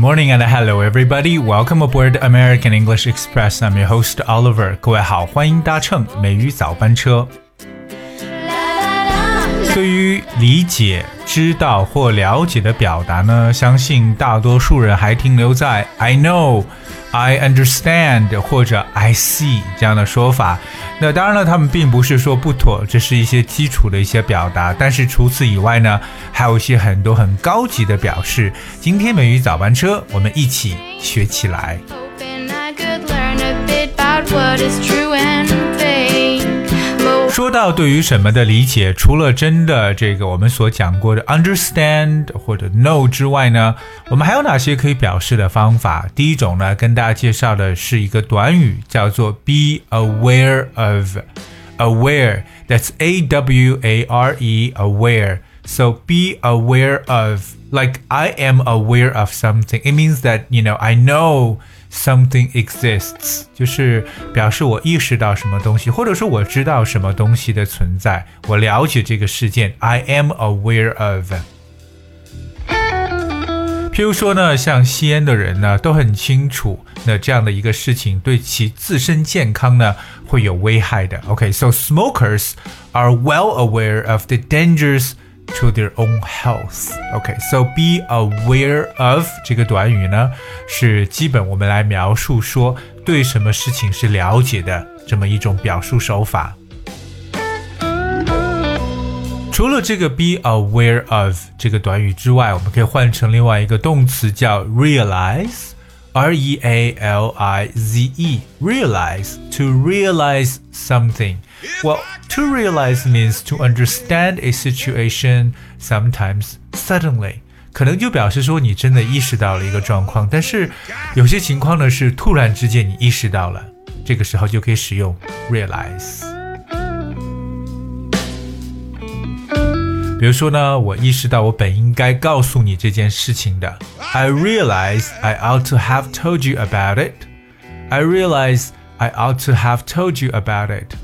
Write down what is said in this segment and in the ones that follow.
morning and hello everybody. Welcome aboard American English Express. I'm your host Oliver. 各位好，欢迎搭乘美语早班车。对于理解、知道或了解的表达呢，相信大多数人还停留在 I know。I understand 或者 I see 这样的说法，那当然了，他们并不是说不妥，这是一些基础的一些表达。但是除此以外呢，还有一些很多很高级的表示。今天美语早班车，我们一起学起来。说到对于什么的理解，除了真的这个我们所讲过的 understand 或者 know 之外呢，我们还有哪些可以表示的方法？第一种呢，跟大家介绍的是一个短语，叫做 be aware of。aware that's a w a r e aware so be aware of like i am aware of something it means that you know i know Something exists，就是表示我意识到什么东西，或者说我知道什么东西的存在，我了解这个事件。I am aware of。譬如说呢，像吸烟的人呢，都很清楚，那这样的一个事情对其自身健康呢会有危害的。OK，so smokers are well aware of the dangers. to their own health. Okay, so be aware of 这个短语呢，是基本我们来描述说对什么事情是了解的这么一种表述手法。除了这个 be aware of 这个短语之外，我们可以换成另外一个动词叫 realize，r e a l i z e，realize to realize something。 well, to realize means to understand a situation sometimes suddenly. 可能就表示说你真的意识到了一个状况，但是有些情况呢是突然之间你意识到了，这个时候就可以使用 realize。比如说呢，我意识到我本应该告诉你这件事情的。I realize I ought to have told you about it. I realize I ought to have told you about it.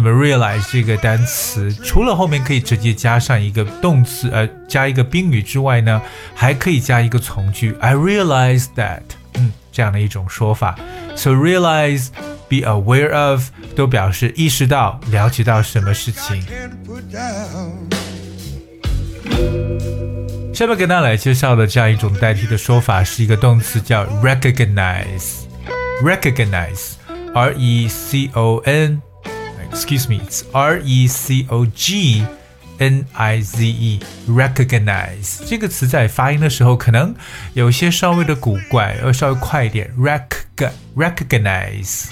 那么 realize 这个单词，除了后面可以直接加上一个动词，呃，加一个宾语之外呢，还可以加一个从句。I realize that，嗯，这样的一种说法。So realize, be aware of 都表示意识到、了解到什么事情。下面跟大家来介绍的这样一种代替的说法是一个动词，叫 recognize。recognize，r e c o n。excuse me, it's R E C O G N I Z E recognize 这个词在发音的时候可能有些稍微的古怪，要稍微快一点。rec recognize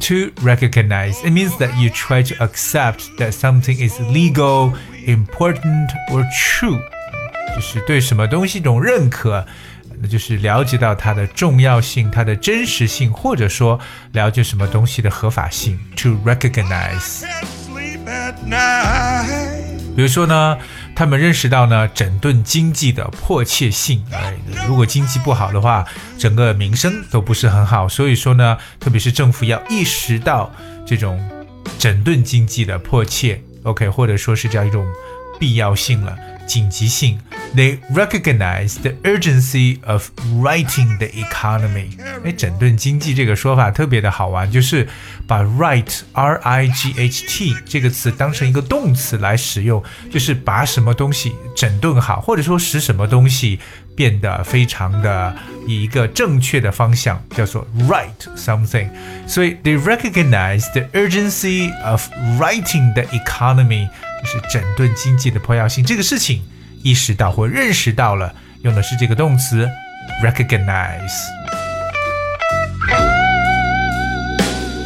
to recognize it means that you try to accept that something is legal, important or true，就是对什么东西一种认可。 那就是了解到它的重要性、它的真实性，或者说了解什么东西的合法性。To recognize，比如说呢，他们认识到呢整顿经济的迫切性。哎，如果经济不好的话，整个民生都不是很好。所以说呢，特别是政府要意识到这种整顿经济的迫切，OK，或者说是这样一种必要性了。紧急性，they recognize the urgency of writing the economy。哎，整顿经济这个说法特别的好玩，就是把 right r i g h t 这个词当成一个动词来使用，就是把什么东西整顿好，或者说使什么东西变得非常的以一个正确的方向，叫做 right something。所以 they recognize the urgency of writing the economy。就是整顿经济的迫要性，这个事情意识到或认识到了，用的是这个动词 recognize。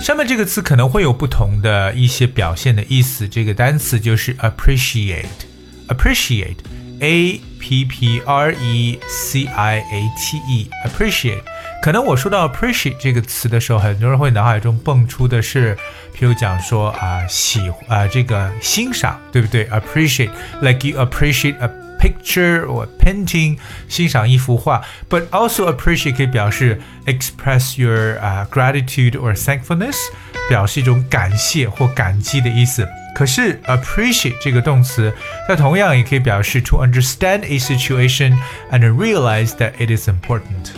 上面这个词可能会有不同的一些表现的意思，这个单词就是 appreciate，appreciate，a p p r e c i a t e，appreciate。可能我说到 appreciate 这个词的时候，很多人会脑海中蹦出的是，譬如讲说啊喜啊这个欣赏，对不对？appreciate like you appreciate a picture or painting，欣赏一幅画。But also appreciate 可以表示 express your 啊 gratitude or thankfulness，表示一种感谢或感激的意思。 可是 appreciate 这个动词，它同样也可以表示 to understand a situation and realize that it is important。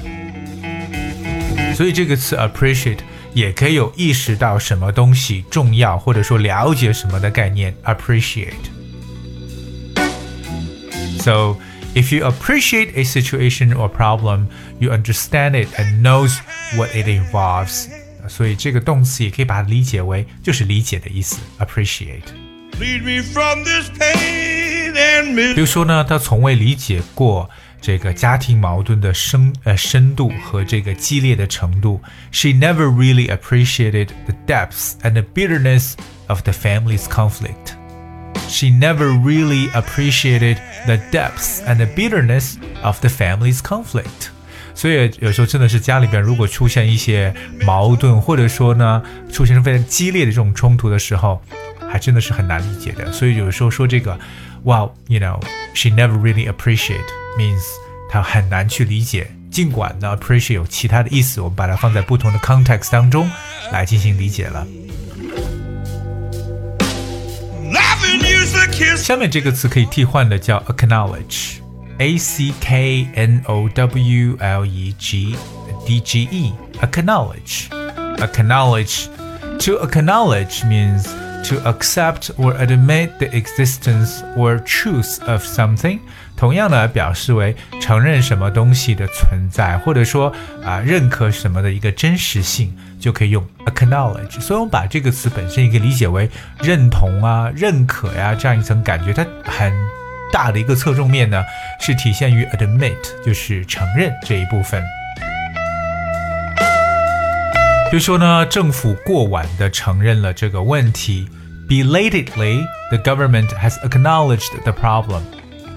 所以这个词 appreciate 也可以有意识到什么东西重要，或者说了解什么的概念 appreciate。So if you appreciate a situation or problem, you understand it and knows what it involves. 所以这个动词也可以把它理解为就是理解的意思，appreciate。比如说呢，他从未理解过这个家庭矛盾的深呃深度和这个激烈的程度。She never really appreciated the depths and the bitterness of the family's conflict. She never really appreciated the depths and the bitterness of the family's conflict. 所以有时候真的是家里边如果出现一些矛盾，或者说呢出现非常激烈的这种冲突的时候，还真的是很难理解的。所以有时候说这个，Wow，you know，she never really appreciate means 她很难去理解。尽管呢，appreciate 有其他的意思，我们把它放在不同的 context 当中来进行理解了。下面这个词可以替换的叫 acknowledge。A C K N O W L E G D G E acknowledge acknowledge to acknowledge means to accept or admit the existence or truth of something 同样呢，表示为承认什么东西的存在，或者说啊认可什么的一个真实性，就可以用 acknowledge。所以，我们把这个词本身也可以理解为认同啊、认可呀这样一层感觉，它很。 大的一个侧重面呢，是体现于 admit，就是承认这一部分。比如说呢，政府过晚的承认了这个问题，belatedly the government has acknowledged the problem。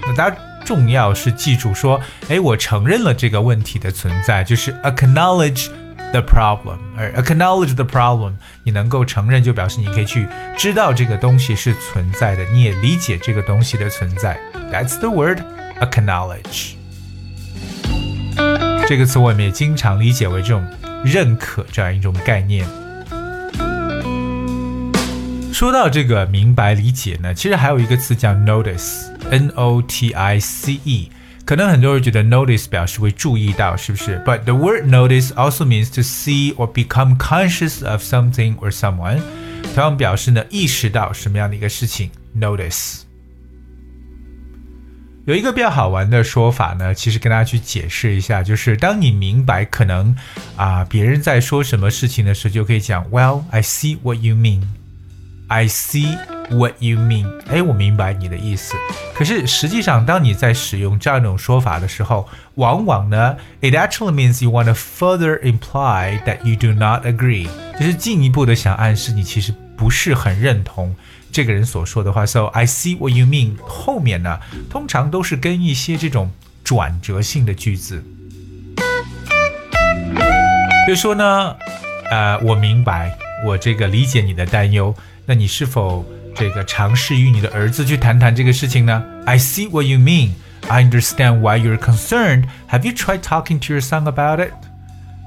那大家重要是记住说，哎，我承认了这个问题的存在，就是 acknowledge。The problem，而 acknowledge the problem，你能够承认，就表示你可以去知道这个东西是存在的，你也理解这个东西的存在。That's the word acknowledge。这个词我们也经常理解为这种认可这样一种概念。说到这个明白理解呢，其实还有一个词叫 notice，n o t i c e。可能很多人觉得 notice 表示会注意到，是不是？But the word notice also means to see or become conscious of something or someone，同样表示呢意识到什么样的一个事情。Notice 有一个比较好玩的说法呢，其实跟大家去解释一下，就是当你明白可能啊别人在说什么事情的时候，就可以讲 Well, I see what you mean. I see what you mean。哎，我明白你的意思。可是实际上，当你在使用这样一种说法的时候，往往呢，it actually means you want to further imply that you do not agree，就是进一步的想暗示你其实不是很认同这个人所说的话。So I see what you mean 后面呢，通常都是跟一些这种转折性的句子。比如说呢，呃，我明白，我这个理解你的担忧。那你是否这个尝试与你的儿子去谈谈这个事情呢？I see what you mean. I understand why you're concerned. Have you tried talking to your son about it?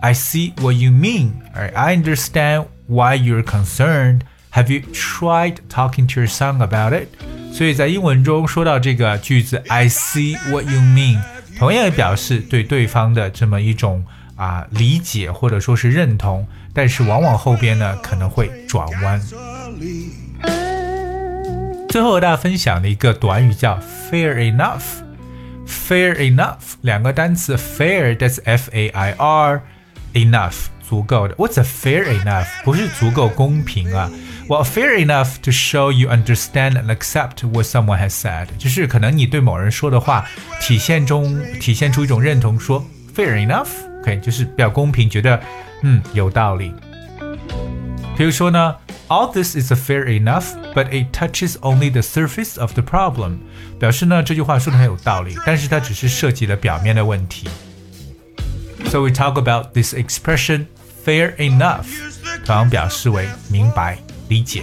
I see what you mean. I understand why you're concerned. Have you tried talking to your son about it? 所以在英文中说到这个句子 "I see what you mean"，同样也表示对对方的这么一种啊理解或者说是认同，但是往往后边呢可能会转弯。最后和大家分享的一个短语叫 fair enough。fair enough 两个单词，fair that's F A I R，enough 足够的。What's a fair enough？不是足够公平啊。Well, fair enough to show you understand and accept what someone has said，就是可能你对某人说的话，体现中体现出一种认同，说 fair enough，OK，、就是比较公平，觉得嗯有道理。比如说呢 ，All this is fair enough, but it touches only the surface of the problem。表示呢这句话说的很有道理，但是它只是涉及了表面的问题。So we talk about this expression fair enough，同样表示为明白、理解。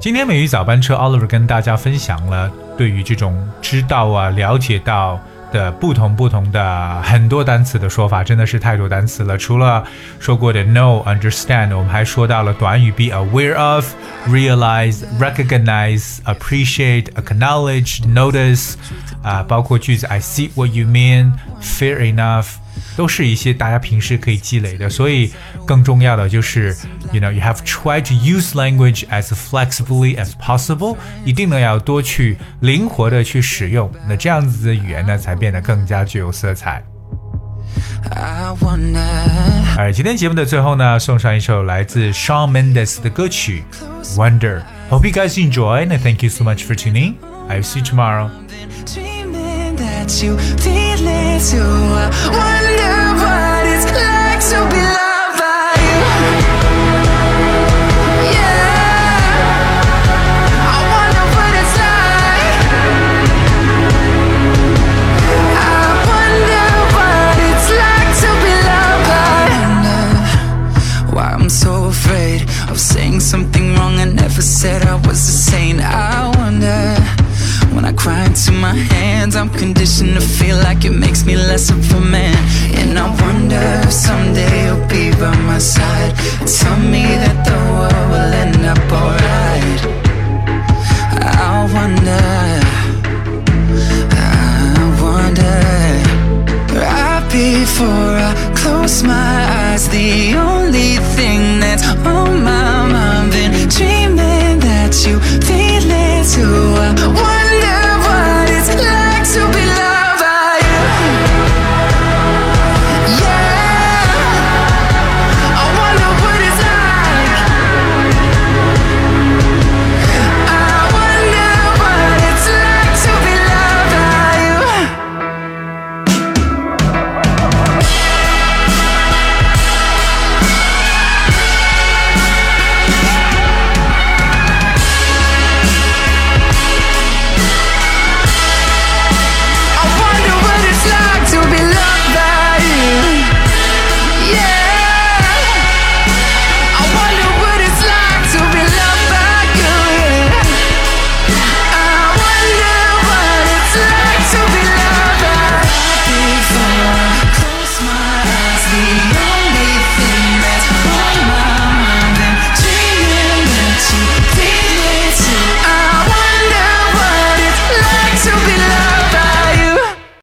今天美语早班车 Oliver 跟大家分享了对于这种知道啊、了解到。 的不同不同的很多单词的说法，真的是太多单词了。除了说过的 know、understand，我们还说到了短语 be aware of、realize、recognize、appreciate、acknowledge、notice，啊，包括句子 I see what you mean、fair enough。都是一些大家平时可以积累的，所以更重要的就是，you know you have tried to use language as flexibly as possible，一定呢要多去灵活的去使用，那这样子的语言呢才变得更加具有色彩。而今天节目的最后呢，送上一首来自 Shawn Mendes 的歌曲《Wonder》。Hope you guys enjoy and thank you so much for tuning. I'll see you tomorrow. That you feel it too. I wonder what it's like to be loved by you. Yeah, I wonder what it's like. I wonder what it's like to be loved by. Wonder why I'm so afraid of saying something wrong I never said I was a saint. I wonder. When I cry into my hands, I'm conditioned to feel like it makes me less of a man. And I wonder if someday you'll be by my side. Tell me that the world will end up alright. I wonder. I wonder. Right before I close my eyes, the only thing that's on my mind, been dreaming that you feel it too. I